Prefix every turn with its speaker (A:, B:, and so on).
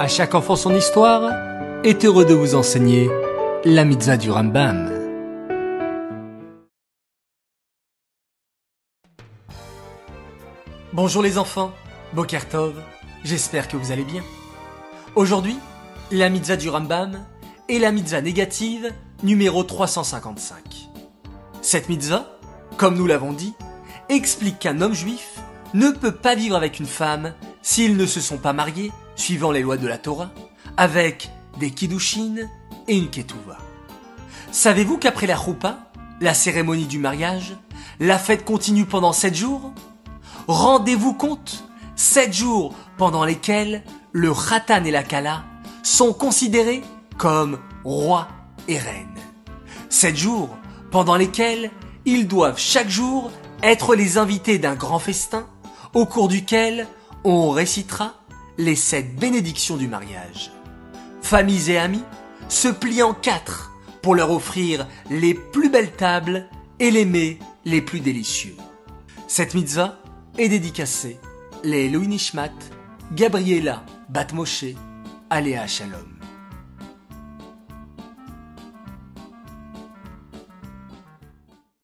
A: À chaque enfant son histoire est heureux de vous enseigner la mitzvah du Rambam. Bonjour les enfants, Bokertov, j'espère que vous allez bien. Aujourd'hui, la mitzvah du Rambam est la mitzvah négative numéro 355. Cette mitzvah, comme nous l'avons dit, explique qu'un homme juif ne peut pas vivre avec une femme s'ils ne se sont pas mariés, suivant les lois de la Torah, avec des kiddushin et une ketouva. Savez-vous qu'après la choupa, la cérémonie du mariage, la fête continue pendant sept jours? Rendez-vous compte Sept jours pendant lesquels le Khatan et la Kala sont considérés comme rois et reines. Sept jours pendant lesquels ils doivent chaque jour être les invités d'un grand festin au cours duquel on récitera les sept bénédictions du mariage. Familles et amis se plient en quatre pour leur offrir les plus belles tables et les mets les plus délicieux. Cette mitzvah est dédicacée les Louis Nishmat, Gabriela Batmoshe, Aléa Shalom.